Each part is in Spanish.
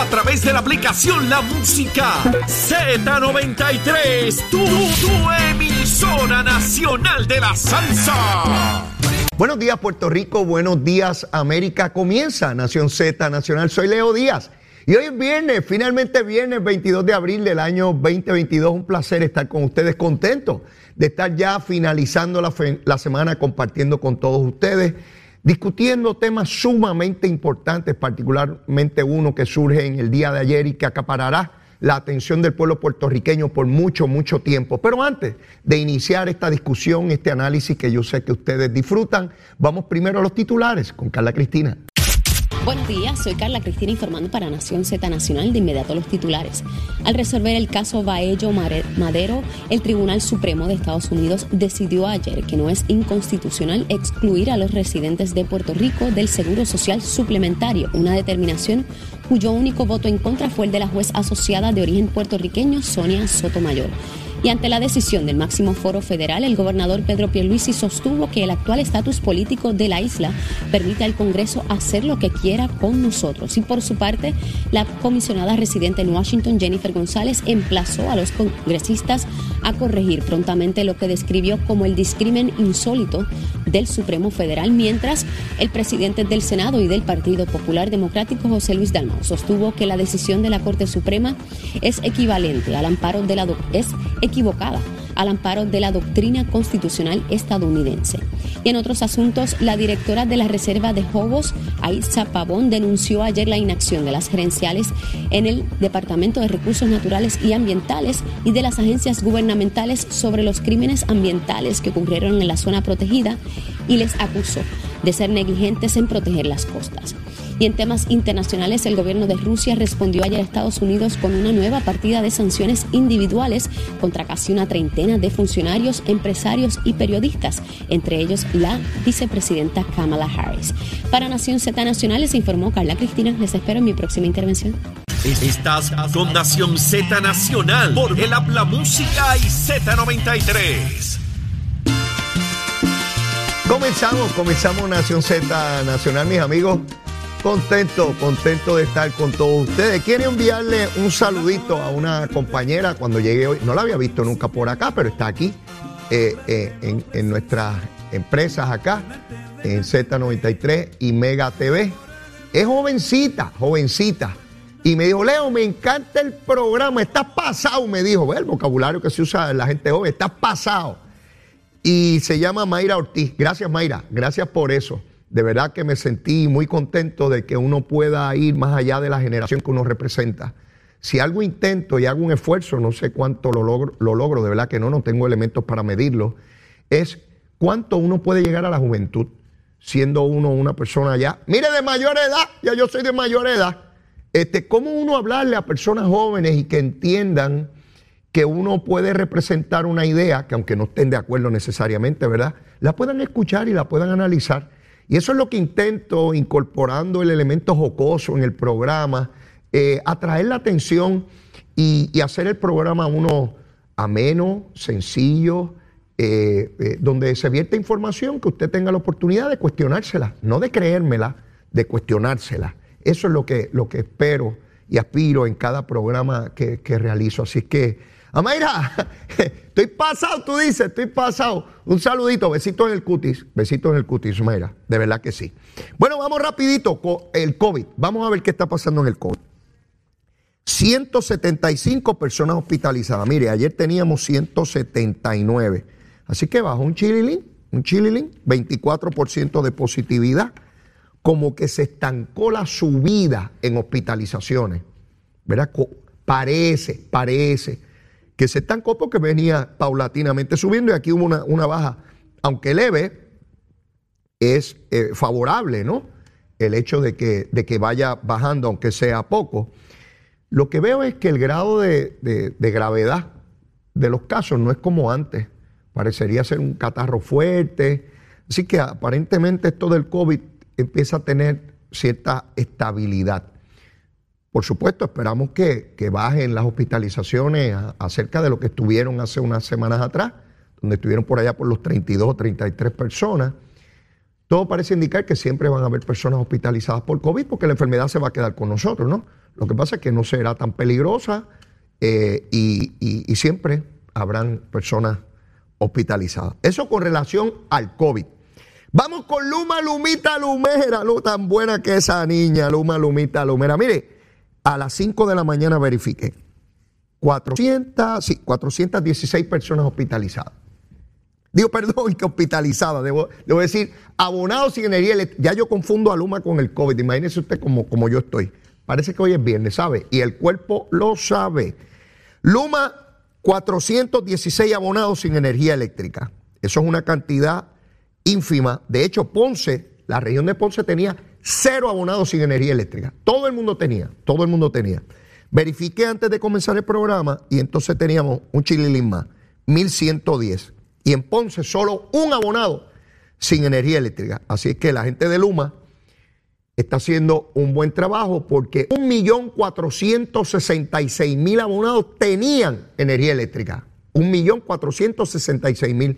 A través de la aplicación La Música Z93. Tu, tu emisora nacional de la salsa. Buenos días Puerto Rico, buenos días América. Comienza Nación Z Nacional. Soy Leo Díaz. Y hoy es viernes, finalmente viernes 22 de abril del año 2022. Un placer estar con ustedes, contento de estar ya finalizando la, semana compartiendo con todos ustedes, discutiendo temas sumamente importantes, particularmente uno que surge en el día de ayer y que acaparará la atención del pueblo puertorriqueño por mucho, mucho tiempo. Pero antes de iniciar esta discusión, este análisis que yo sé que ustedes disfrutan, vamos primero a los titulares con Carla Cristina. Buenos días, soy Carla Cristina informando para Nación Z Nacional de inmediato los titulares. Al resolver el caso Baello Madero, el Tribunal Supremo de Estados Unidos decidió ayer que no es inconstitucional excluir a los residentes de Puerto Rico del Seguro Social Suplementario, una determinación cuyo único voto en contra fue el de la juez asociada de origen puertorriqueño Sonia Sotomayor. Y ante la decisión del máximo foro federal, el gobernador Pedro Pierluisi sostuvo que el actual estatus político de la isla permite al Congreso hacer lo que con nosotros. Y por su parte, la comisionada residente en Washington, Jennifer González, emplazó a los congresistas a corregir prontamente lo que describió como el discrimen insólito del Supremo Federal, mientras el presidente del Senado y del Partido Popular Democrático, José Luis Dalmau, sostuvo que la decisión de la Corte Suprema es equivalente al amparo de la es equivocada al amparo de la doctrina constitucional estadounidense. Y en otros asuntos, la directora de la Reserva de Jobos, Aisa Pavón, denunció ayer la inacción de las gerenciales en el Departamento de Recursos Naturales y Ambientales y de las agencias gubernamentales sobre los crímenes ambientales que ocurrieron en la zona protegida y les acusó de ser negligentes en proteger las costas. Y en temas internacionales, el gobierno de Rusia respondió ayer a Estados Unidos con una nueva partida de sanciones individuales contra casi una treintena de funcionarios, empresarios y periodistas, entre ellos la vicepresidenta Kamala Harris. Para Nación Z Nacional les informó Carla Cristina. Les espero en mi próxima intervención. Estás con Nación Z Nacional por el Habla Música y Z93. Comenzamos, comenzamos Nación Z Nacional, mis amigos. Contento, contento de estar con todos ustedes. Quiero enviarle un saludito a una compañera cuando llegué hoy. No la había visto nunca por acá, pero está aquí eh, eh, en, en nuestras empresas acá, en Z93 y Mega TV. Es jovencita, jovencita. Y me dijo, Leo, me encanta el programa. Estás pasado, me dijo. Ve el vocabulario que se usa la gente joven. Estás pasado y se llama Mayra Ortiz. Gracias Mayra, gracias por eso. De verdad que me sentí muy contento de que uno pueda ir más allá de la generación que uno representa. Si algo intento y hago un esfuerzo, no sé cuánto lo logro, lo logro, de verdad que no, no tengo elementos para medirlo, es cuánto uno puede llegar a la juventud siendo uno una persona ya, mire, de mayor edad, ya yo soy de mayor edad. Este, ¿Cómo uno hablarle a personas jóvenes y que entiendan que uno puede representar una idea, que aunque no estén de acuerdo necesariamente, ¿verdad? La puedan escuchar y la puedan analizar. Y eso es lo que intento, incorporando el elemento jocoso en el programa, eh, atraer la atención y, hacer el programa uno ameno, sencillo, eh, eh, donde se vierte información que usted tenga la oportunidad de cuestionársela, no de creérmela, de cuestionársela. Eso es lo que, lo que espero y aspiro en cada programa que, que realizo. Así que, Amaira, estoy pasado, tú dices, estoy pasado. Un saludito, besito en el cutis, besito en el cutis, Amaira, de verdad que sí. Bueno, vamos rapidito con el COVID. Vamos a ver qué está pasando en el COVID. 175 personas hospitalizadas. Mire, ayer teníamos 179. Así que bajó un chililín, un chililín, 24% de positividad. Como que se estancó la subida en hospitalizaciones. ¿Verdad? Parece, parece que se estancó porque venía paulatinamente subiendo y aquí hubo una, una baja, aunque leve, es eh, favorable, ¿no? El hecho de que, de que vaya bajando, aunque sea poco. Lo que veo es que el grado de, de gravedad de los casos no es como antes. Parecería ser un catarro fuerte. Así que aparentemente esto del COVID empieza a tener cierta estabilidad. Por supuesto, esperamos que, bajen las hospitalizaciones acerca de lo que estuvieron hace unas semanas atrás, donde estuvieron por allá por los 32 o 33 personas. Todo parece indicar que siempre van a haber personas hospitalizadas por COVID porque la enfermedad se va a quedar con nosotros, ¿no? Lo que pasa es que no será tan peligrosa eh, y, y siempre habrán personas hospitalizadas. Eso con relación al COVID. Vamos con Luma Lumita Lumera, lo tan buena que esa niña, Luma Lumita Lumera. Mire, a las 5 de la mañana verifiqué 400, sí, 416 personas hospitalizadas. Digo, perdón, que hospitalizadas, debo, decir, abonados sin energía eléctrica. Ya yo confundo a Luma con el COVID, imagínese usted como, como yo estoy. Parece que hoy es viernes, ¿sabe? Y el cuerpo lo sabe. Luma, 416 abonados sin energía eléctrica. Eso es una cantidad ínfima. De hecho, Ponce, la región de Ponce tenía cero abonados sin energía eléctrica. Todo el mundo tenía, todo el mundo tenía. Verifiqué antes de comenzar el programa y entonces teníamos un chililín más, 1110. Y en Ponce solo un abonado sin energía eléctrica. Así es que la gente de Luma está haciendo un buen trabajo porque 1.466.000 abonados tenían energía eléctrica. 1.466.000.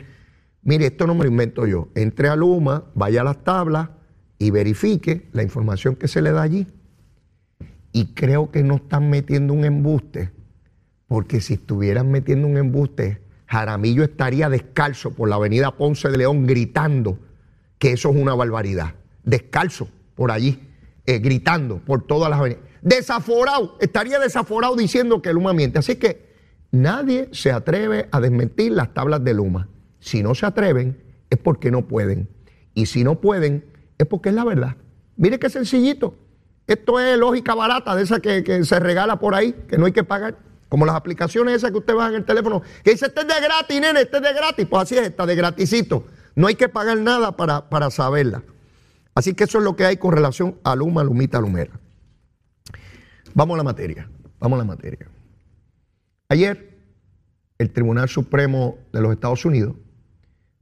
Mire, esto no me lo invento yo. Entre a Luma, vaya a las tablas y verifique la información que se le da allí. Y creo que no están metiendo un embuste, porque si estuvieran metiendo un embuste, Jaramillo estaría descalzo por la avenida Ponce de León gritando que eso es una barbaridad. Descalzo por allí, eh, gritando por todas las avenidas. Desaforado, estaría desaforado diciendo que Luma miente. Así que nadie se atreve a desmentir las tablas de Luma. Si no se atreven, es porque no pueden. Y si no pueden, es porque es la verdad. Mire qué sencillito. Esto es lógica barata de esa que, se regala por ahí, que no hay que pagar. Como las aplicaciones esas que usted baja en el teléfono, que dice, este es de gratis, nene, este es de gratis. Pues así es, está de gratisito. No hay que pagar nada para, para saberla. Así que eso es lo que hay con relación a Luma, Lumita, Lumera. Vamos a la materia, vamos a la materia. Ayer, el Tribunal Supremo de los Estados Unidos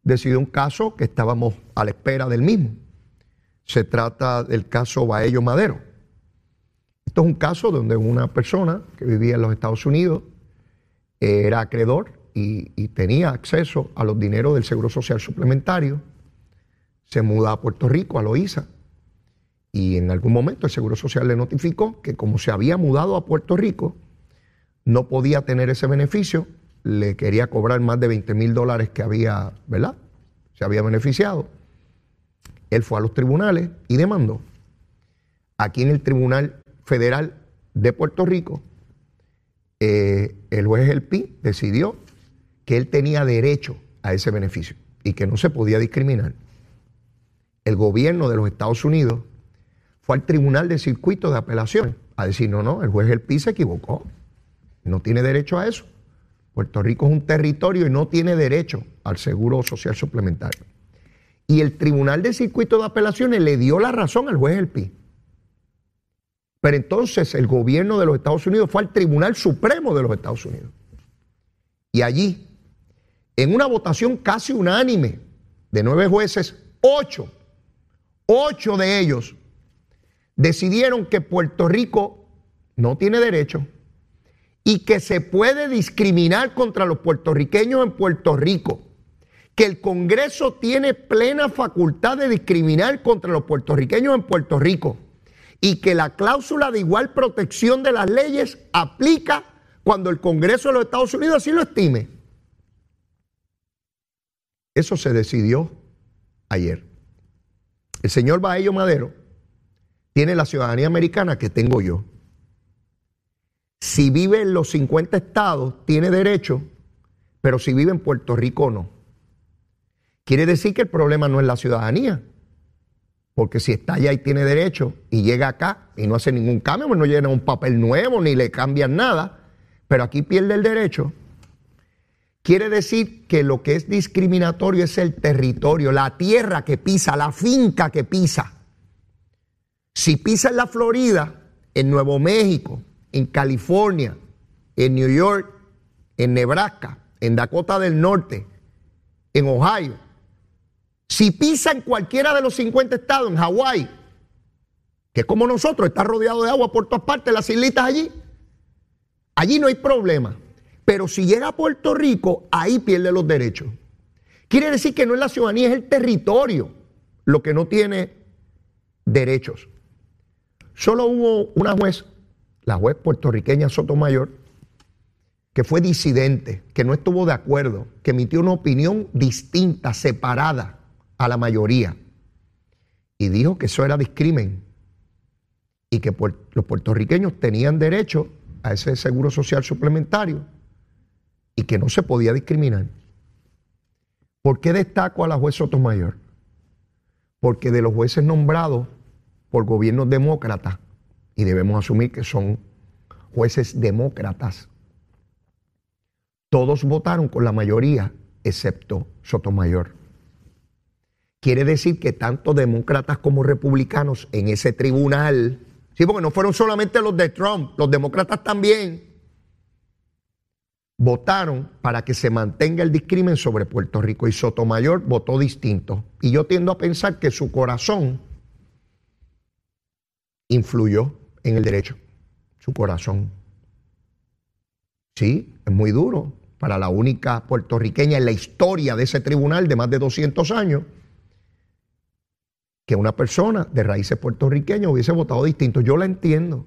decidió un caso que estábamos a la espera del mismo. Se trata del caso Baello Madero. Esto es un caso donde una persona que vivía en los Estados Unidos era acreedor y, tenía acceso a los dineros del Seguro Social Suplementario. Se muda a Puerto Rico, a Loíza, y en algún momento el Seguro Social le notificó que como se había mudado a Puerto Rico, no podía tener ese beneficio, le quería cobrar más de 20 mil dólares que había, ¿verdad? Se había beneficiado él fue a los tribunales y demandó. Aquí en el Tribunal Federal de Puerto Rico, eh, el juez El Pi decidió que él tenía derecho a ese beneficio y que no se podía discriminar. El gobierno de los Estados Unidos fue al Tribunal de Circuito de Apelaciones a decir, no, no, el juez El Pi se equivocó, no tiene derecho a eso. Puerto Rico es un territorio y no tiene derecho al seguro social suplementario. Y el Tribunal de Circuito de Apelaciones le dio la razón al juez El Pi. Pero entonces el gobierno de los Estados Unidos fue al Tribunal Supremo de los Estados Unidos. Y allí, en una votación casi unánime de nueve jueces, ocho, ocho de ellos decidieron que Puerto Rico no tiene derecho y que se puede discriminar contra los puertorriqueños en Puerto Rico que el Congreso tiene plena facultad de discriminar contra los puertorriqueños en Puerto Rico y que la cláusula de igual protección de las leyes aplica cuando el Congreso de los Estados Unidos así lo estime. Eso se decidió ayer. El señor Baello Madero tiene la ciudadanía americana que tengo yo. Si vive en los 50 estados, tiene derecho, pero si vive en Puerto Rico, no. Quiere decir que el problema no es la ciudadanía. Porque si está allá y tiene derecho y llega acá y no hace ningún cambio, pues no llena un papel nuevo ni le cambian nada, pero aquí pierde el derecho, quiere decir que lo que es discriminatorio es el territorio, la tierra que pisa, la finca que pisa. Si pisa en la Florida, en Nuevo México, en California, en New York, en Nebraska, en Dakota del Norte, en Ohio, si pisa en cualquiera de los 50 estados, en Hawái, que es como nosotros, está rodeado de agua por todas partes, las islitas allí, allí no hay problema. Pero si llega a Puerto Rico, ahí pierde los derechos. Quiere decir que no es la ciudadanía, es el territorio lo que no tiene derechos. Solo hubo una juez, la juez puertorriqueña Sotomayor, que fue disidente, que no estuvo de acuerdo, que emitió una opinión distinta, separada a la mayoría, y dijo que eso era discrimen y que los puertorriqueños tenían derecho a ese seguro social suplementario y que no se podía discriminar. ¿Por qué destaco a la juez Sotomayor? Porque de los jueces nombrados por gobiernos demócratas, y debemos asumir que son jueces demócratas, todos votaron con la mayoría, excepto Sotomayor. Quiere decir que tanto demócratas como republicanos en ese tribunal, sí, porque no fueron solamente los de Trump, los demócratas también, votaron para que se mantenga el discrimen sobre Puerto Rico y Sotomayor votó distinto. Y yo tiendo a pensar que su corazón influyó en el derecho, su corazón. Sí, es muy duro, para la única puertorriqueña en la historia de ese tribunal de más de 200 años, que una persona de raíces puertorriqueñas hubiese votado distinto. Yo la entiendo,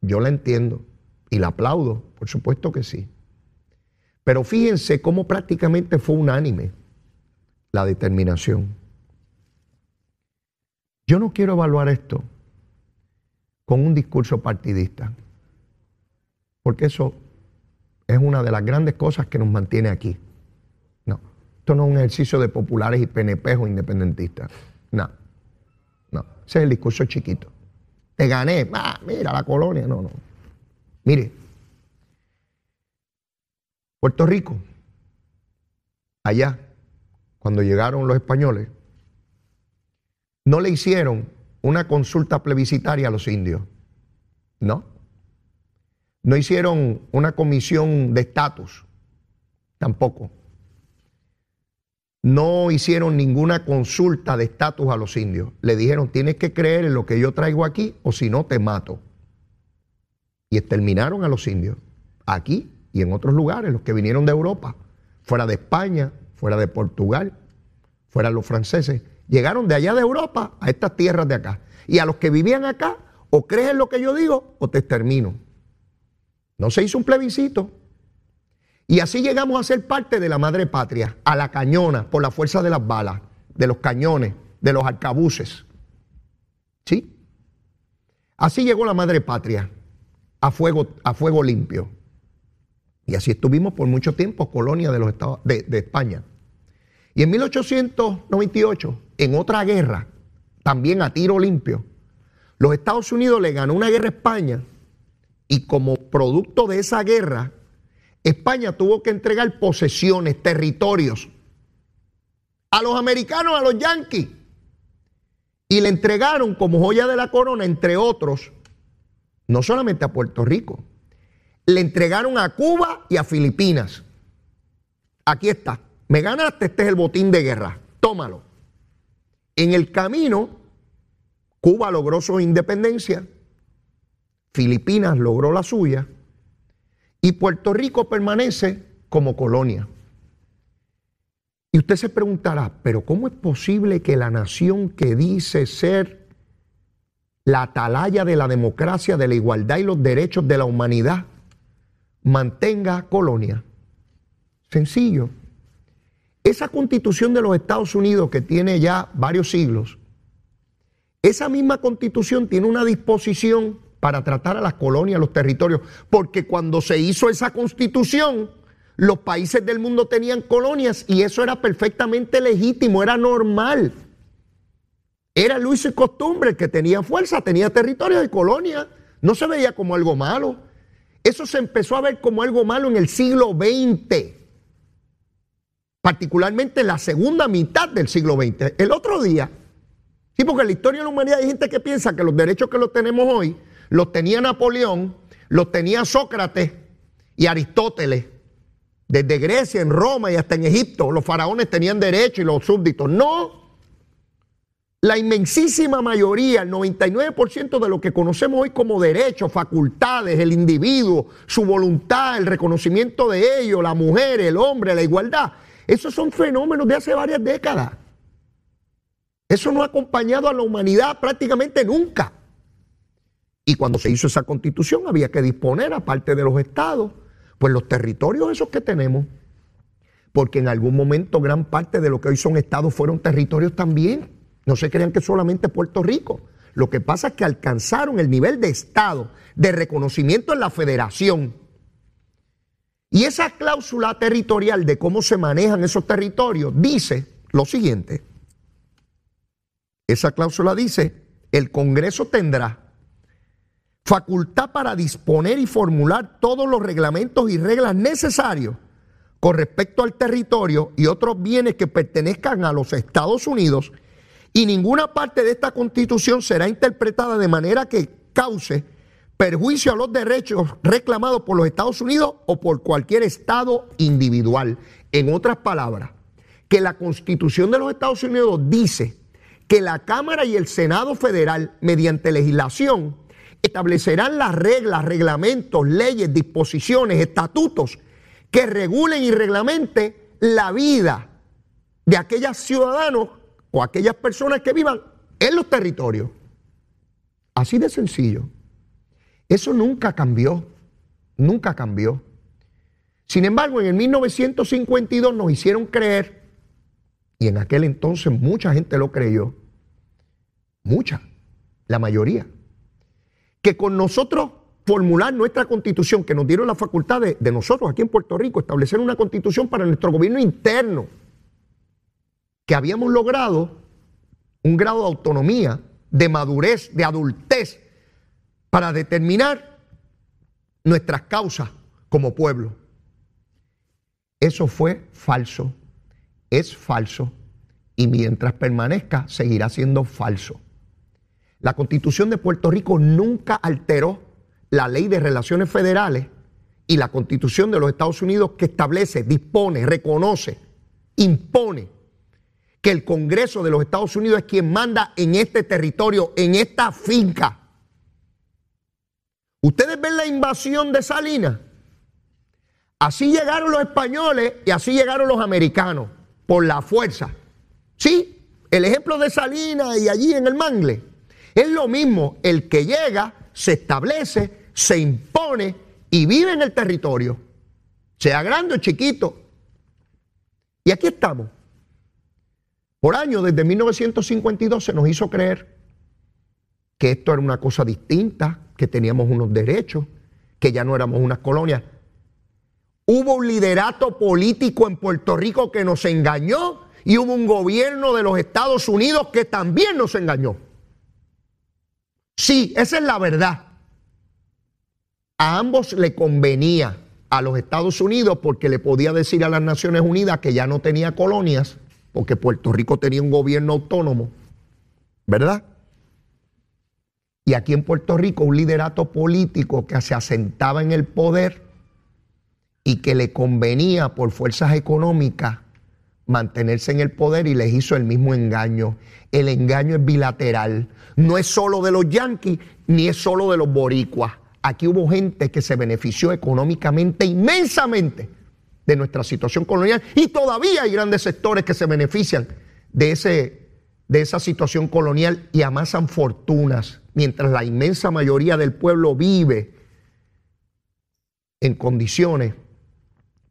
yo la entiendo y la aplaudo, por supuesto que sí. Pero fíjense cómo prácticamente fue unánime la determinación. Yo no quiero evaluar esto con un discurso partidista, porque eso es una de las grandes cosas que nos mantiene aquí. No, esto no es un ejercicio de populares y PNP o independentistas. No, no, ese es el discurso chiquito. Te gané, ah, mira la colonia, no, no. Mire, Puerto Rico, allá, cuando llegaron los españoles, no le hicieron una consulta plebiscitaria a los indios. No. No hicieron una comisión de estatus, tampoco. No hicieron ninguna consulta de estatus a los indios. Le dijeron, tienes que creer en lo que yo traigo aquí o si no, te mato. Y exterminaron a los indios, aquí y en otros lugares, los que vinieron de Europa, fuera de España, fuera de Portugal, fuera los franceses. Llegaron de allá de Europa a estas tierras de acá. Y a los que vivían acá, o crees en lo que yo digo o te extermino. No se hizo un plebiscito. Y así llegamos a ser parte de la madre patria, a la cañona, por la fuerza de las balas, de los cañones, de los arcabuces. ¿Sí? Así llegó la madre patria, a fuego, a fuego limpio. Y así estuvimos por mucho tiempo, colonia de, los estados, de, de España. Y en 1898, en otra guerra, también a tiro limpio, los Estados Unidos le ganó una guerra a España y como producto de esa guerra, España tuvo que entregar posesiones, territorios a los americanos, a los yanquis. Y le entregaron como joya de la corona, entre otros, no solamente a Puerto Rico, le entregaron a Cuba y a Filipinas. Aquí está. Me ganaste, este es el botín de guerra. Tómalo. En el camino, Cuba logró su independencia Filipinas logró la suya y Puerto Rico permanece como colonia. Y usted se preguntará, pero ¿cómo es posible que la nación que dice ser la atalaya de la democracia, de la igualdad y los derechos de la humanidad mantenga colonia? Sencillo. Esa constitución de los Estados Unidos que tiene ya varios siglos, esa misma constitución tiene una disposición para tratar a las colonias, los territorios, porque cuando se hizo esa constitución, los países del mundo tenían colonias y eso era perfectamente legítimo, era normal. Era Luis y costumbre que tenía fuerza, tenía territorio de colonia, no se veía como algo malo. Eso se empezó a ver como algo malo en el siglo XX, particularmente en la segunda mitad del siglo XX. El otro día, sí, porque en la historia de la humanidad hay gente que piensa que los derechos que los tenemos hoy los tenía Napoleón, los tenía Sócrates y Aristóteles. Desde Grecia, en Roma y hasta en Egipto, los faraones tenían derecho y los súbditos. No. La inmensísima mayoría, el 99% de lo que conocemos hoy como derechos, facultades, el individuo, su voluntad, el reconocimiento de ellos, la mujer, el hombre, la igualdad, esos son fenómenos de hace varias décadas. Eso no ha acompañado a la humanidad prácticamente nunca. Y cuando se hizo esa constitución había que disponer, aparte de los estados, pues los territorios esos que tenemos. Porque en algún momento gran parte de lo que hoy son estados fueron territorios también. No se crean que solamente Puerto Rico. Lo que pasa es que alcanzaron el nivel de estado, de reconocimiento en la federación. Y esa cláusula territorial de cómo se manejan esos territorios dice lo siguiente. Esa cláusula dice, el Congreso tendrá facultad para disponer y formular todos los reglamentos y reglas necesarios con respecto al territorio y otros bienes que pertenezcan a los Estados Unidos y ninguna parte de esta constitución será interpretada de manera que cause perjuicio a los derechos reclamados por los Estados Unidos o por cualquier Estado individual. En otras palabras, que la constitución de los Estados Unidos dice que la Cámara y el Senado Federal, mediante legislación, establecerán las reglas, reglamentos, leyes, disposiciones, estatutos que regulen y reglamenten la vida de aquellos ciudadanos o aquellas personas que vivan en los territorios. Así de sencillo. Eso nunca cambió, nunca cambió. Sin embargo, en el 1952 nos hicieron creer, y en aquel entonces mucha gente lo creyó, mucha, la mayoría, que con nosotros formular nuestra constitución, que nos dieron la facultad de, nosotros aquí en Puerto Rico, establecer una constitución para nuestro gobierno interno, que habíamos logrado un grado de autonomía, de madurez, de adultez, para determinar nuestras causas como pueblo. Eso fue falso, es falso, y mientras permanezca seguirá siendo falso. La constitución de Puerto Rico nunca alteró la ley de relaciones federales y la constitución de los Estados Unidos que establece, dispone, reconoce, impone que el Congreso de los Estados Unidos es quien manda en este territorio, en esta finca. Ustedes ven la invasión de Salinas. Así llegaron los españoles y así llegaron los americanos, por la fuerza. Sí, el ejemplo de Salinas y allí en el Mangle. Es lo mismo, el que llega, se establece, se impone y vive en el territorio, sea grande o chiquito. Y aquí estamos. Por años, desde 1952, se nos hizo creer que esto era una cosa distinta, que teníamos unos derechos, que ya no éramos unas colonias. Hubo un liderato político en Puerto Rico que nos engañó y hubo un gobierno de los Estados Unidos que también nos engañó. Sí, esa es la verdad. A ambos le convenía a los Estados Unidos porque le podía decir a las Naciones Unidas que ya no tenía colonias, porque Puerto Rico tenía un gobierno autónomo, ¿verdad? Y aquí en Puerto Rico un liderato político que se asentaba en el poder y que le convenía por fuerzas económicas mantenerse en el poder y les hizo el mismo engaño. El engaño es bilateral. No es solo de los yanquis ni es solo de los boricuas. Aquí hubo gente que se benefició económicamente inmensamente de nuestra situación colonial y todavía hay grandes sectores que se benefician de, ese, de esa situación colonial y amasan fortunas, mientras la inmensa mayoría del pueblo vive en condiciones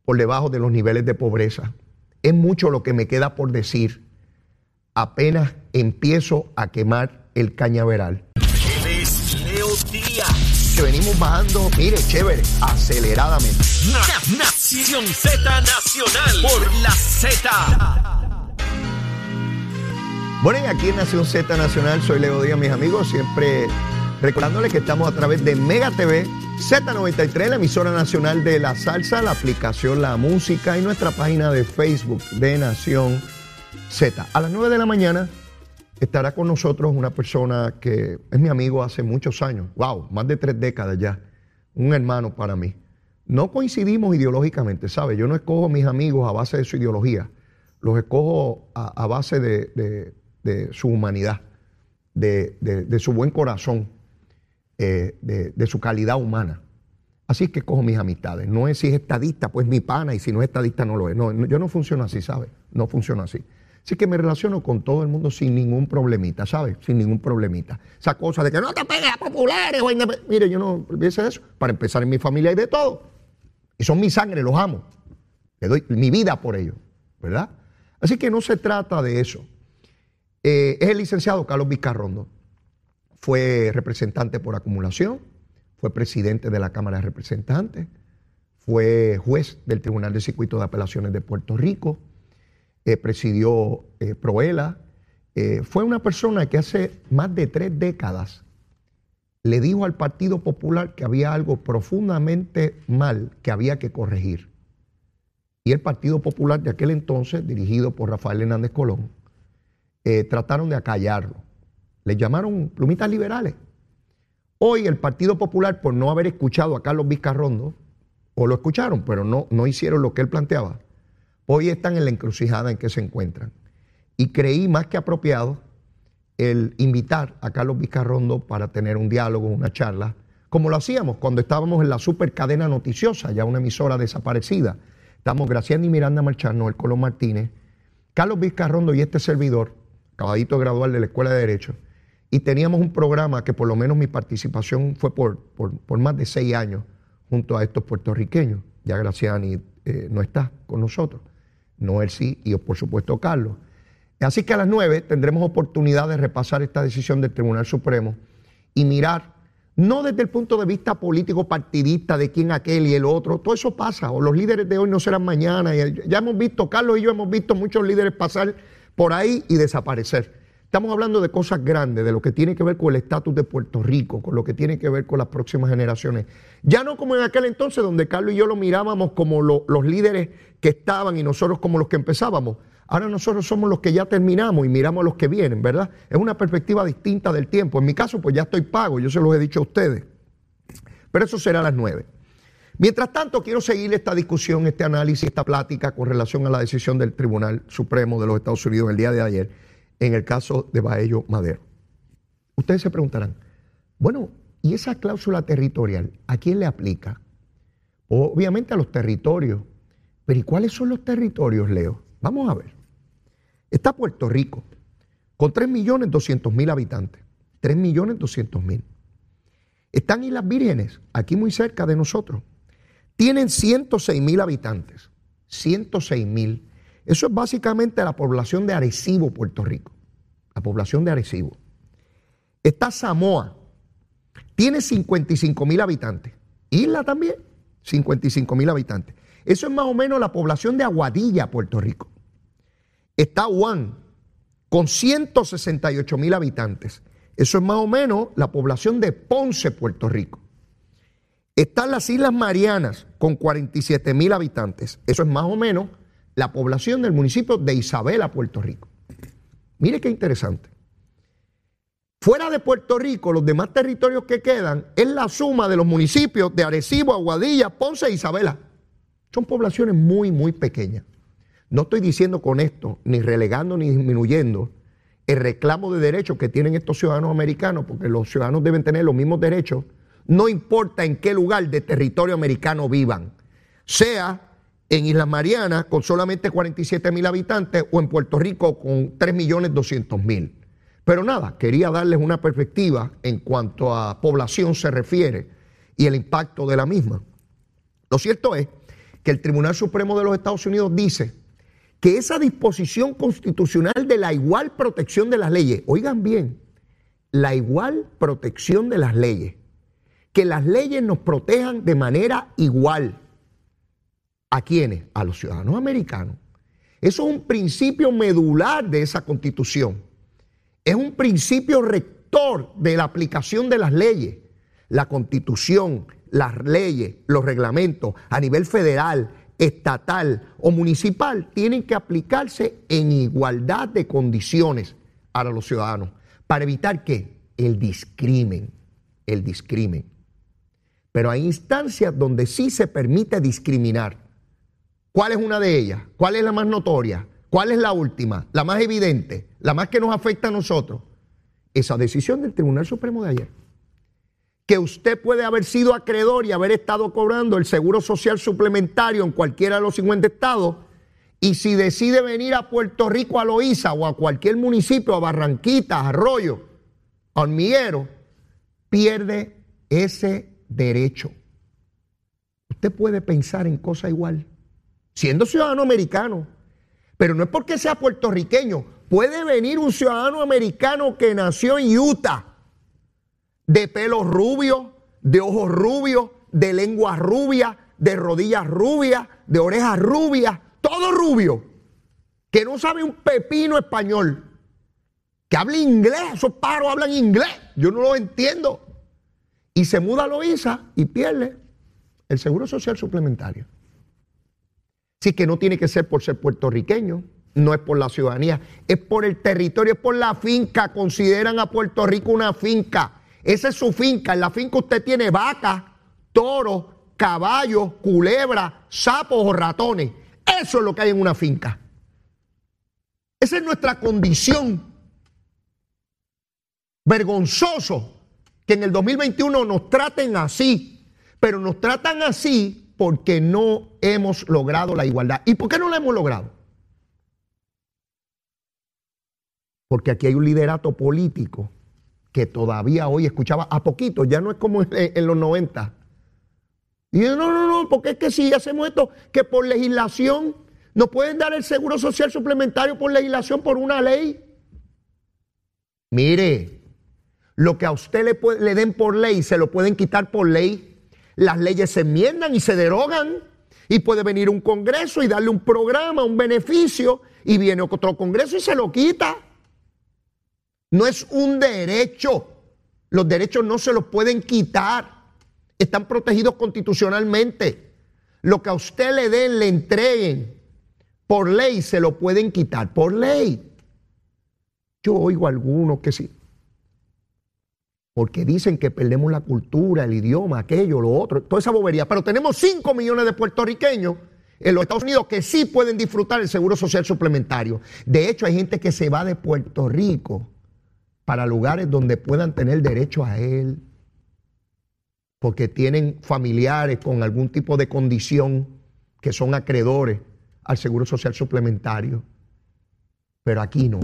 por debajo de los niveles de pobreza. Es mucho lo que me queda por decir. Apenas empiezo a quemar el cañaveral. Leo Díaz. Que venimos bajando, mire, chévere, aceleradamente. Nación Z Nacional por la Z. Bueno, y aquí en Nación Z Nacional soy Leo Díaz, mis amigos, siempre recordándoles que estamos a través de Mega TV Z93, la emisora nacional de la salsa, la aplicación La Música y nuestra página de Facebook de Nación Z. A las 9 de la mañana estará con nosotros una persona que es mi amigo hace muchos años, wow, más de tres décadas ya, un hermano para mí. No coincidimos ideológicamente, ¿sabe? Yo no escojo a mis amigos a base de su ideología, los escojo a, base de, su humanidad, de, su buen corazón, eh, de, su calidad humana. Así es que escojo mis amistades. No es si es estadista, pues mi pana, y si no es estadista, no lo es. No, yo no funciono así, ¿sabe? No funciona así. Así que me relaciono con todo el mundo sin ningún problemita, ¿sabes? Sin ningún problemita. Esa cosa de que no te pegues a populares. O Mire, yo no olvídese de eso. Para empezar, en mi familia hay de todo. Y son mi sangre, los amo. Le doy mi vida por ellos, ¿verdad? Así que no se trata de eso. Eh, es el licenciado Carlos Vizcarrondo. Fue representante por acumulación, fue presidente de la Cámara de Representantes, fue juez del Tribunal de Circuito de Apelaciones de Puerto Rico eh, presidió eh, Proela, eh, fue una persona que hace más de tres décadas le dijo al Partido Popular que había algo profundamente mal que había que corregir. Y el Partido Popular de aquel entonces, dirigido por Rafael Hernández Colón, trataron de acallarlo. Le llamaron plumitas liberales. Hoy el Partido Popular, por no haber escuchado a Carlos Vizcarrondo, o lo escucharon, pero no, no hicieron lo que él planteaba, hoy están en la encrucijada en que se encuentran. Y creí más que apropiado el invitar a Carlos Vizcarrondo para tener un diálogo, una charla, como lo hacíamos cuando estábamos en la super cadena noticiosa, ya una emisora desaparecida. Estamos Graciani Miranda Marchano, el Colón Martínez, Carlos Vizcarrondo y este servidor, acabadito de de la Escuela de Derecho, y teníamos un programa que por lo menos mi participación fue por, por, más de seis años junto a estos puertorriqueños. Ya Graciani eh, no está con nosotros. Noel sí y por supuesto Carlos. Así que a las 9 tendremos oportunidad de repasar esta decisión del Tribunal Supremo y mirar, no desde el punto de vista político partidista de quién aquel y el otro, todo eso pasa, o los líderes de hoy no serán mañana. Ya hemos visto, Carlos y yo hemos visto muchos líderes pasar por ahí y desaparecer. Estamos hablando de cosas grandes, de lo que tiene que ver con el estatus de Puerto Rico, con lo que tiene que ver con las próximas generaciones. Ya no como en aquel entonces donde Carlos y yo lo mirábamos como los líderes que estaban y nosotros como los que empezábamos. Ahora nosotros somos los que ya terminamos y miramos a los que vienen, ¿verdad? Es una perspectiva distinta del tiempo. En mi caso, pues ya estoy pago, yo se los he dicho a ustedes. Pero eso será a las nueve. Mientras tanto, quiero seguir esta discusión, este análisis, esta plática con relación a la decisión del Tribunal Supremo de los Estados Unidos el día de ayer en el caso de Baello Madero. Ustedes se preguntarán, bueno, ¿y esa cláusula territorial a quién le aplica? Obviamente a los territorios. Pero ¿y cuáles son los territorios, Leo? Vamos a ver. Está Puerto Rico, con 3.200.000 habitantes. 3.200.000. Están Islas Vírgenes, aquí muy cerca de nosotros. Tienen 106.000 habitantes. 106.000 eso es básicamente la población de Arecibo, Puerto Rico. La población de Arecibo. Está Samoa. Tiene 55 mil habitantes. Isla también, 55 mil habitantes. Eso es más o menos la población de Aguadilla, Puerto Rico. Está Juan, con 168 mil habitantes. Eso es más o menos la población de Ponce, Puerto Rico. Están las Islas Marianas, con 47 mil habitantes. Eso es más o menos la población del municipio de Isabela, Puerto Rico. Mire qué interesante. Fuera de Puerto Rico, los demás territorios que quedan es la suma de los municipios de Arecibo, Aguadilla, Ponce e Isabela. Son poblaciones muy, muy pequeñas. No estoy diciendo con esto, ni relegando ni disminuyendo el reclamo de derechos que tienen estos ciudadanos americanos, porque los ciudadanos deben tener los mismos derechos, no importa en qué lugar de territorio americano vivan, sea en Islas Marianas con solamente 47 mil habitantes o en Puerto Rico con 3 millones 200 mil. Pero nada, quería darles una perspectiva en cuanto a población se refiere y el impacto de la misma. Lo cierto es que el Tribunal Supremo de los Estados Unidos dice que esa disposición constitucional de la igual protección de las leyes, oigan bien, la igual protección de las leyes, que las leyes nos protejan de manera igual ¿A quiénes? A los ciudadanos americanos. Eso es un principio medular de esa constitución. Es un principio rector de la aplicación de las leyes. La constitución, las leyes, los reglamentos a nivel federal, estatal o municipal tienen que aplicarse en igualdad de condiciones para los ciudadanos para evitar que el discrimen, el discrimen. Pero hay instancias donde sí se permite discriminar. ¿Cuál es una de ellas? ¿Cuál es la más notoria? ¿Cuál es la última? La más evidente, la más que nos afecta a nosotros. Esa decisión del Tribunal Supremo de ayer. Que usted puede haber sido acreedor y haber estado cobrando el seguro social suplementario en cualquiera de los 50 estados. Y si decide venir a Puerto Rico, a Loíza o a cualquier municipio, a Barranquita, a Arroyo, a Hormiguero, pierde ese derecho. Usted puede pensar en cosa igual, siendo ciudadano americano, pero no es porque sea puertorriqueño. Puede venir un ciudadano americano que nació en Utah, de pelo rubio, de ojos rubios, de lengua rubia, de rodillas rubias, de orejas rubias, todo rubio, que no sabe un pepino español, que habla inglés, esos paros hablan inglés, yo no lo entiendo. Y se muda a Loíza y pierde el seguro social suplementario. Así que no tiene que ser por ser puertorriqueño, no es por la ciudadanía, es por el territorio, es por la finca. Consideran a Puerto Rico una finca. Esa es su finca. En la finca usted tiene vacas, toros, caballos, culebras, sapos o ratones. Eso es lo que hay en una finca. Esa es nuestra condición. Vergonzoso que en el 2021 nos traten así, pero nos tratan así porque no hemos logrado la igualdad. ¿Y por qué no la hemos logrado? Porque aquí hay un liderato político que todavía hoy escuchaba a poquito, ya no es como en, los 90. Y no, no, no, porque es que si hacemos esto, que por legislación nos pueden dar el seguro social suplementario por legislación, por una ley. Mire, lo que a usted le den por ley, se lo pueden quitar por ley las leyes se enmiendan y se derogan. Y puede venir un Congreso y darle un programa, un beneficio, y viene otro Congreso y se lo quita. No es un derecho. Los derechos no se los pueden quitar. Están protegidos constitucionalmente. Lo que a usted le den, le entreguen, por ley se lo pueden quitar, por ley. Yo oigo algunos que sí porque dicen que perdemos la cultura, el idioma, aquello, lo otro, toda esa bobería. Pero tenemos 5 millones de puertorriqueños en los Estados Unidos que sí pueden disfrutar el seguro social suplementario. De hecho, hay gente que se va de Puerto Rico para lugares donde puedan tener derecho a él, porque tienen familiares con algún tipo de condición que son acreedores al seguro social suplementario. Pero aquí no,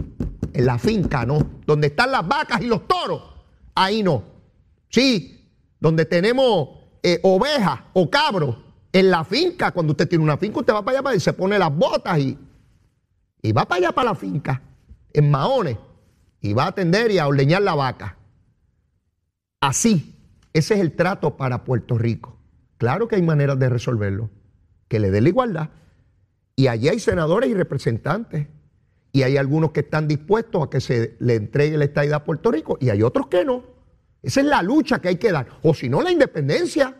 en la finca no, donde están las vacas y los toros ahí no. Sí, donde tenemos eh, ovejas o cabros en la finca, cuando usted tiene una finca, usted va para allá y se pone las botas y, y va para allá para la finca, en maones, y va a atender y a ordeñar la vaca. Así, ese es el trato para Puerto Rico. Claro que hay maneras de resolverlo, que le dé la igualdad. Y allí hay senadores y representantes y hay algunos que están dispuestos a que se le entregue la estadidad a Puerto Rico y hay otros que no. Esa es la lucha que hay que dar. O si no, la independencia.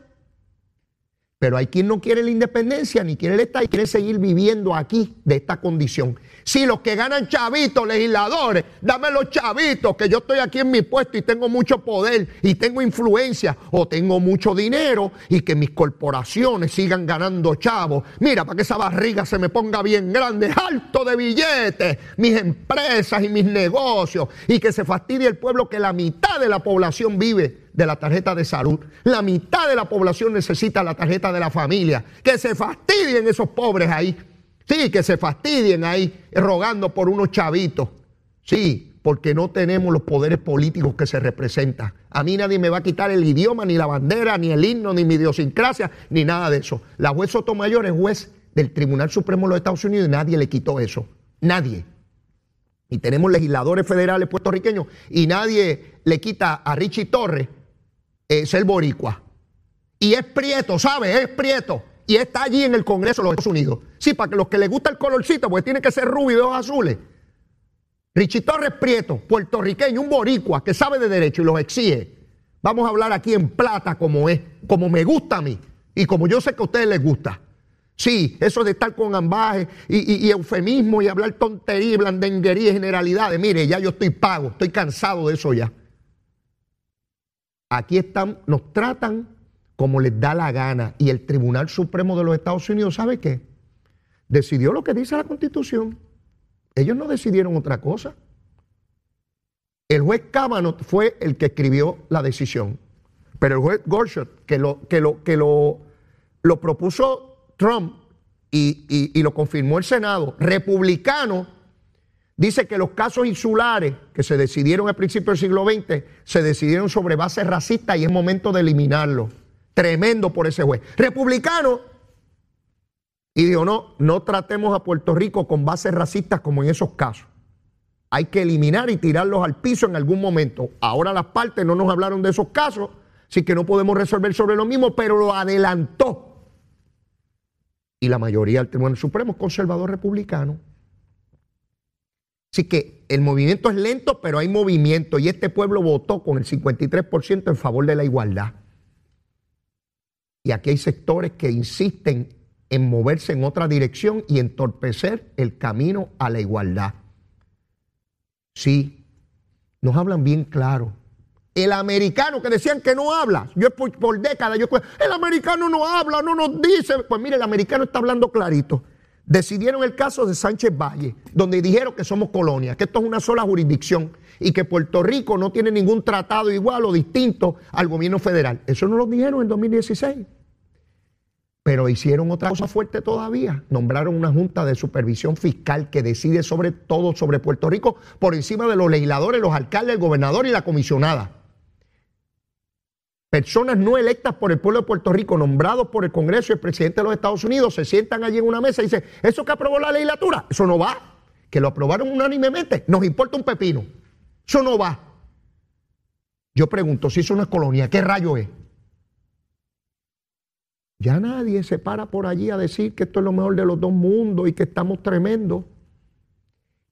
Pero hay quien no quiere la independencia ni quiere el Estado y quiere seguir viviendo aquí de esta condición. Si los que ganan chavitos, legisladores, dame los chavitos, que yo estoy aquí en mi puesto y tengo mucho poder y tengo influencia o tengo mucho dinero y que mis corporaciones sigan ganando chavos. Mira, para que esa barriga se me ponga bien grande, alto de billetes, mis empresas y mis negocios y que se fastidie el pueblo que la mitad de la población vive de la tarjeta de salud. La mitad de la población necesita la tarjeta de la familia. Que se fastidien esos pobres ahí. Sí, que se fastidien ahí rogando por unos chavitos. Sí, porque no tenemos los poderes políticos que se representan. A mí nadie me va a quitar el idioma, ni la bandera, ni el himno, ni mi idiosincrasia, ni nada de eso. La juez Sotomayor es juez del Tribunal Supremo de los Estados Unidos y nadie le quitó eso. Nadie. Y tenemos legisladores federales puertorriqueños y nadie le quita a Richie Torres es el boricua. Y es prieto, ¿sabe? Es prieto. Y está allí en el Congreso de los Estados Unidos. Sí, para que los que les gusta el colorcito, porque tiene que ser rubio y ojos azules. Richie Torres Prieto, puertorriqueño, un boricua que sabe de derecho y los exige. Vamos a hablar aquí en plata como es, como me gusta a mí y como yo sé que a ustedes les gusta. Sí, eso de estar con ambaje y, eufemismo y hablar tontería y blandenguería y generalidades. Mire, ya yo estoy pago, estoy cansado de eso ya. Aquí están, nos tratan como les da la gana. Y el Tribunal Supremo de los Estados Unidos, ¿sabe qué? Decidió lo que dice la Constitución. Ellos no decidieron otra cosa. El juez Kavanaugh fue el que escribió la decisión. Pero el juez Gorsuch, que lo, que lo, que lo, propuso Trump y, y lo confirmó el Senado, republicano, dice que los casos insulares que se decidieron al principio del siglo XX se decidieron sobre bases racistas y es momento de eliminarlo. Tremendo por ese juez. Republicano. Y dijo, no, no tratemos a Puerto Rico con bases racistas como en esos casos. Hay que eliminar y tirarlos al piso en algún momento. Ahora las partes no nos hablaron de esos casos, así que no podemos resolver sobre lo mismo, pero lo adelantó. Y la mayoría del Tribunal Supremo es conservador republicano. Así que el movimiento es lento, pero hay movimiento y este pueblo votó con el 53% en favor de la igualdad. Y aquí hay sectores que insisten en moverse en otra dirección y entorpecer el camino a la igualdad. Sí, nos hablan bien claro. El americano que decían que no habla, yo por, décadas, yo el americano no habla, no nos dice. Pues mire, el americano está hablando clarito decidieron el caso de Sánchez Valle, donde dijeron que somos colonia, que esto es una sola jurisdicción y que Puerto Rico no tiene ningún tratado igual o distinto al gobierno federal. Eso no lo dijeron en 2016. Pero hicieron otra cosa fuerte todavía. Nombraron una junta de supervisión fiscal que decide sobre todo sobre Puerto Rico por encima de los legisladores, los alcaldes, el gobernador y la comisionada personas no electas por el pueblo de Puerto Rico, nombrados por el Congreso y el presidente de los Estados Unidos, se sientan allí en una mesa y dicen, ¿eso que aprobó la legislatura? Eso no va. Que lo aprobaron unánimemente, nos importa un pepino. Eso no va. Yo pregunto, si eso no es colonia, ¿qué rayo es? Ya nadie se para por allí a decir que esto es lo mejor de los dos mundos y que estamos tremendos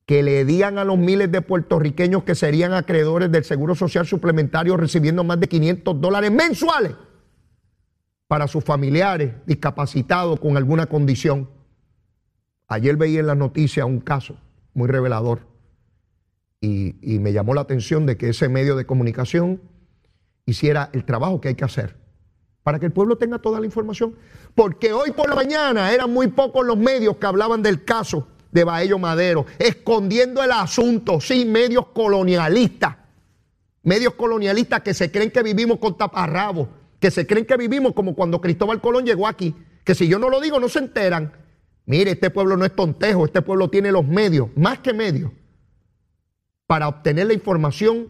que le digan a los miles de puertorriqueños que serían acreedores del Seguro Social Suplementario recibiendo más de 500 dólares mensuales para sus familiares discapacitados con alguna condición. Ayer veía en las noticias un caso muy revelador y, y me llamó la atención de que ese medio de comunicación hiciera el trabajo que hay que hacer para que el pueblo tenga toda la información. Porque hoy por la mañana eran muy pocos los medios que hablaban del caso de Baello Madero, escondiendo el asunto, sí, medios colonialistas, medios colonialistas que se creen que vivimos con taparrabos, que se creen que vivimos como cuando Cristóbal Colón llegó aquí, que si yo no lo digo no se enteran. Mire, este pueblo no es tontejo, este pueblo tiene los medios, más que medios, para obtener la información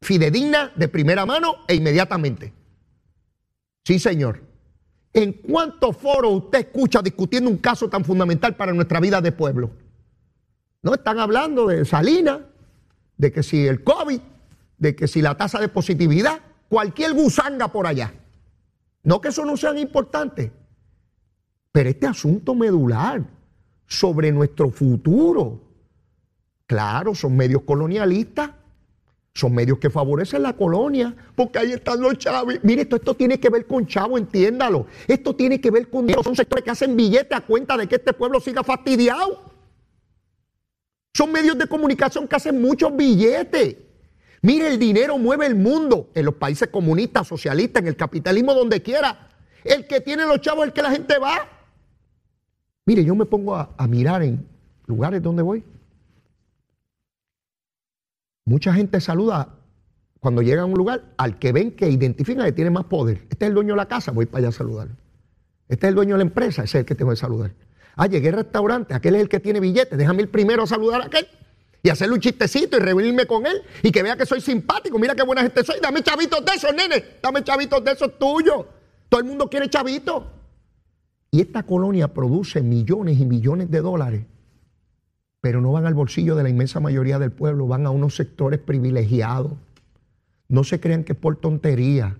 fidedigna de primera mano e inmediatamente. Sí, señor. ¿En cuántos foros usted escucha discutiendo un caso tan fundamental para nuestra vida de pueblo? No están hablando de Salinas, de que si el COVID, de que si la tasa de positividad, cualquier gusanga por allá. No que eso no sea importante, pero este asunto medular sobre nuestro futuro, claro, son medios colonialistas son medios que favorecen la colonia, porque ahí están los chavos. Mire, esto, esto tiene que ver con chavo, entiéndalo. Esto tiene que ver con Son sectores que hacen billetes a cuenta de que este pueblo siga fastidiado. Son medios de comunicación que hacen muchos billetes. Mire, el dinero mueve el mundo en los países comunistas, socialistas, en el capitalismo, donde quiera. El que tiene los chavos es el que la gente va. Mire, yo me pongo a mirar en lugares donde voy Mucha gente saluda cuando llega a un lugar al que ven que identifica que tiene más poder. Este es el dueño de la casa, voy para allá a saludar. Este es el dueño de la empresa, ese es el que tengo que saludar. Ah, llegué al restaurante, aquel es el que tiene billetes, déjame ir primero a saludar a aquel y hacerle un chistecito y reunirme con él y que vea que soy simpático. Mira qué buena gente soy. Dame chavitos de esos, nene. Dame chavitos de esos tuyos. Todo el mundo quiere chavitos. Y esta colonia produce millones y millones de dólares pero no van al bolsillo de la inmensa mayoría del pueblo, van a unos sectores privilegiados. No se crean que es por tontería,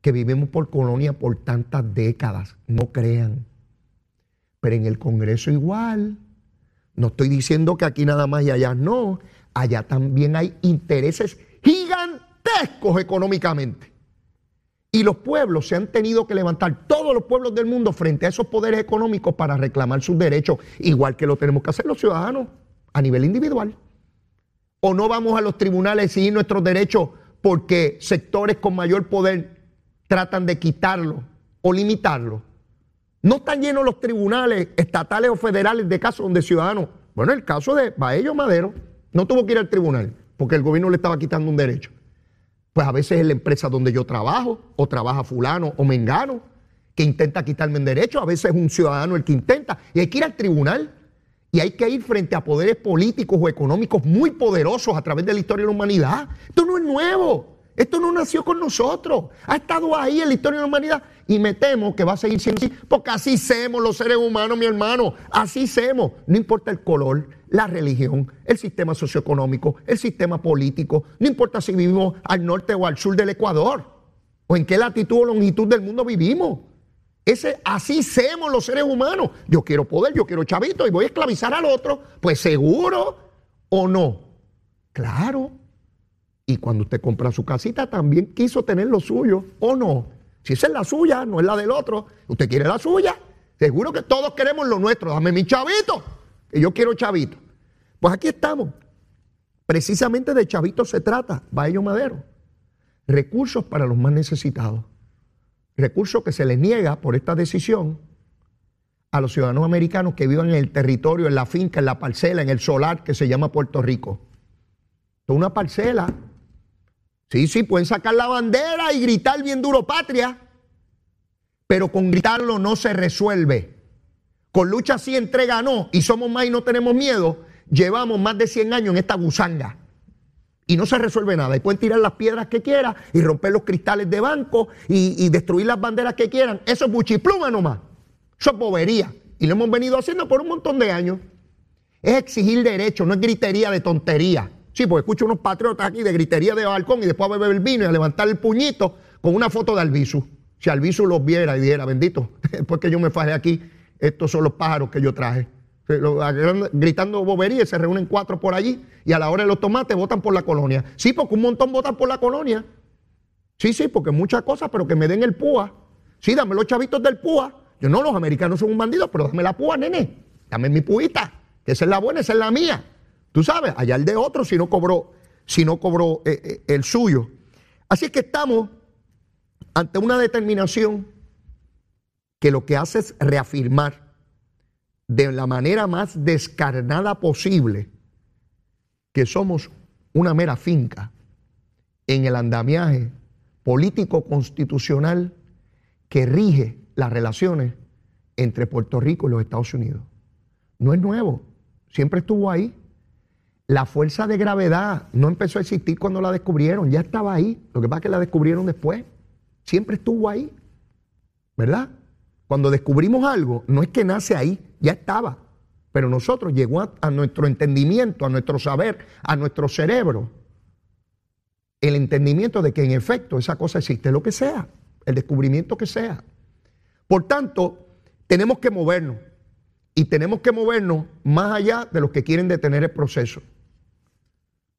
que vivimos por colonia por tantas décadas, no crean. Pero en el Congreso igual. No estoy diciendo que aquí nada más y allá no. Allá también hay intereses gigantescos económicamente. Y los pueblos se han tenido que levantar, todos los pueblos del mundo, frente a esos poderes económicos para reclamar sus derechos, igual que lo tenemos que hacer los ciudadanos a nivel individual. O no vamos a los tribunales a exigir nuestros derechos porque sectores con mayor poder tratan de quitarlo o limitarlo. No están llenos los tribunales estatales o federales de casos donde ciudadanos, bueno, el caso de Baello Madero, no tuvo que ir al tribunal porque el gobierno le estaba quitando un derecho. Pues a veces es la empresa donde yo trabajo, o trabaja fulano o mengano, que intenta quitarme un derecho, a veces es un ciudadano el que intenta, y hay que ir al tribunal, y hay que ir frente a poderes políticos o económicos muy poderosos a través de la historia de la humanidad. Esto no es nuevo. Esto no nació con nosotros, ha estado ahí en la historia de la humanidad y me temo que va a seguir siendo así, porque así somos los seres humanos, mi hermano, así somos, no importa el color, la religión, el sistema socioeconómico, el sistema político, no importa si vivimos al norte o al sur del Ecuador, o en qué latitud o longitud del mundo vivimos. Ese, así somos los seres humanos. Yo quiero poder, yo quiero chavito y voy a esclavizar al otro. Pues seguro o no. Claro. Y cuando usted compra su casita, también quiso tener lo suyo, ¿o no? Si esa es la suya, no es la del otro. Usted quiere la suya. Seguro que todos queremos lo nuestro. Dame mi chavito, que yo quiero chavito. Pues aquí estamos. Precisamente de chavito se trata, Baello Madero. Recursos para los más necesitados. Recursos que se les niega por esta decisión a los ciudadanos americanos que vivan en el territorio, en la finca, en la parcela, en el solar que se llama Puerto Rico. Una parcela Sí, sí, pueden sacar la bandera y gritar bien duro patria, pero con gritarlo no se resuelve. Con lucha sí, entrega no, y somos más y no tenemos miedo, llevamos más de 100 años en esta gusanga. Y no se resuelve nada. Y pueden tirar las piedras que quieran y romper los cristales de banco y, destruir las banderas que quieran. Eso es buchipluma nomás. Eso es bobería. Y lo hemos venido haciendo por un montón de años. Es exigir derechos, no es gritería de tontería. Sí, porque escucho unos patriotas aquí de gritería de balcón y después a beber el vino y a levantar el puñito con una foto de Albizu. Si Albizu los viera y dijera, bendito, después que yo me faje aquí, estos son los pájaros que yo traje. Gritando boberías, se reúnen cuatro por allí y a la hora de los tomates votan por la colonia. Sí, porque un montón votan por la colonia. Sí, sí, porque muchas cosas, pero que me den el púa. Sí, dame los chavitos del púa. Yo no, los americanos son un bandido, pero dame la púa, nene. Dame mi puita, que esa es la buena, esa es la mía. Tú sabes, allá el de otro si no cobró, si no cobró eh, eh, el suyo. Así es que estamos ante una determinación que lo que hace es reafirmar de la manera más descarnada posible que somos una mera finca en el andamiaje político constitucional que rige las relaciones entre Puerto Rico y los Estados Unidos. No es nuevo, siempre estuvo ahí. La fuerza de gravedad no empezó a existir cuando la descubrieron, ya estaba ahí. Lo que pasa es que la descubrieron después. Siempre estuvo ahí. ¿Verdad? Cuando descubrimos algo, no es que nace ahí, ya estaba. Pero nosotros llegó a, nuestro entendimiento, a nuestro saber, a nuestro cerebro, el entendimiento de que en efecto esa cosa existe, lo que sea, el descubrimiento que sea. Por tanto, tenemos que movernos y tenemos que movernos más allá de los que quieren detener el proceso.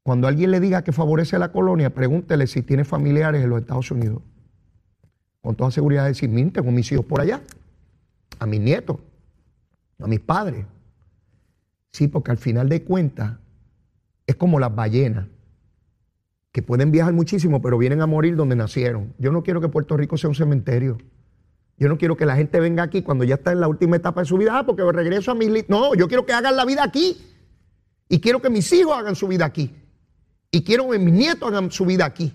Cuando alguien le diga que favorece a la colonia, pregúntele si tiene familiares en los Estados Unidos. Con toda seguridad decir, miren, tengo mis hijos por allá, a mis nietos, a mis padres. Sí, porque al final de cuentas es como las ballenas, que pueden viajar muchísimo, pero vienen a morir donde nacieron. Yo no quiero que Puerto Rico sea un cementerio. Yo no quiero que la gente venga aquí cuando ya está en la última etapa de su vida, ah, porque regreso a mi... No, yo quiero que hagan la vida aquí. Y quiero que mis hijos hagan su vida aquí. Y quiero que mis nietos hagan su vida aquí.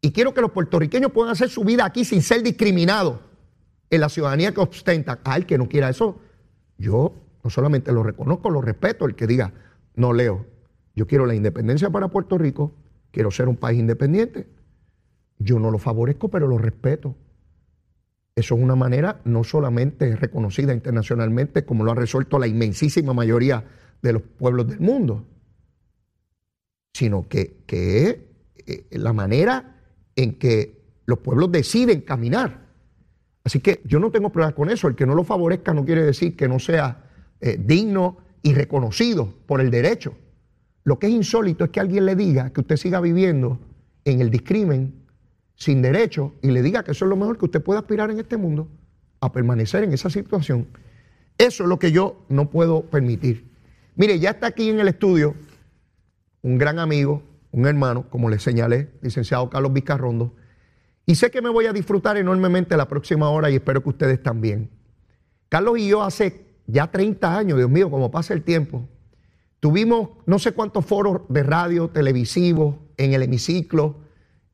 Y quiero que los puertorriqueños puedan hacer su vida aquí sin ser discriminados en la ciudadanía que ostenta. Al que no quiera eso, yo no solamente lo reconozco, lo respeto. El que diga, no leo, yo quiero la independencia para Puerto Rico, quiero ser un país independiente. Yo no lo favorezco, pero lo respeto. Eso es una manera no solamente reconocida internacionalmente, como lo ha resuelto la inmensísima mayoría de los pueblos del mundo, sino que, es eh, la manera en que los pueblos deciden caminar. Así que yo no tengo problemas con eso. El que no lo favorezca no quiere decir que no sea eh, digno y reconocido por el derecho. Lo que es insólito es que alguien le diga que usted siga viviendo en el discrimen sin derecho y le diga que eso es lo mejor que usted puede aspirar en este mundo, a permanecer en esa situación. Eso es lo que yo no puedo permitir. Mire, ya está aquí en el estudio un gran amigo, un hermano, como le señalé, licenciado Carlos Vizcarrondo, Y sé que me voy a disfrutar enormemente la próxima hora y espero que ustedes también. Carlos y yo hace ya 30 años, Dios mío, como pasa el tiempo, tuvimos no sé cuántos foros de radio, televisivos, en el hemiciclo,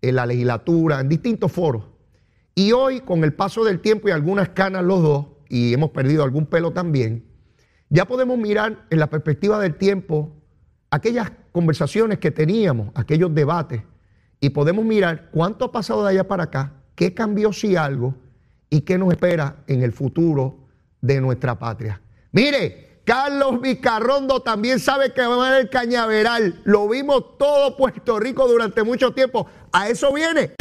en la legislatura, en distintos foros. Y hoy, con el paso del tiempo y algunas canas los dos, y hemos perdido algún pelo también, ya podemos mirar en la perspectiva del tiempo aquellas conversaciones que teníamos, aquellos debates, y podemos mirar cuánto ha pasado de allá para acá, qué cambió si algo, y qué nos espera en el futuro de nuestra patria. Mire, Carlos Vicarrondo también sabe que va a el cañaveral. Lo vimos todo Puerto Rico durante mucho tiempo. A eso viene.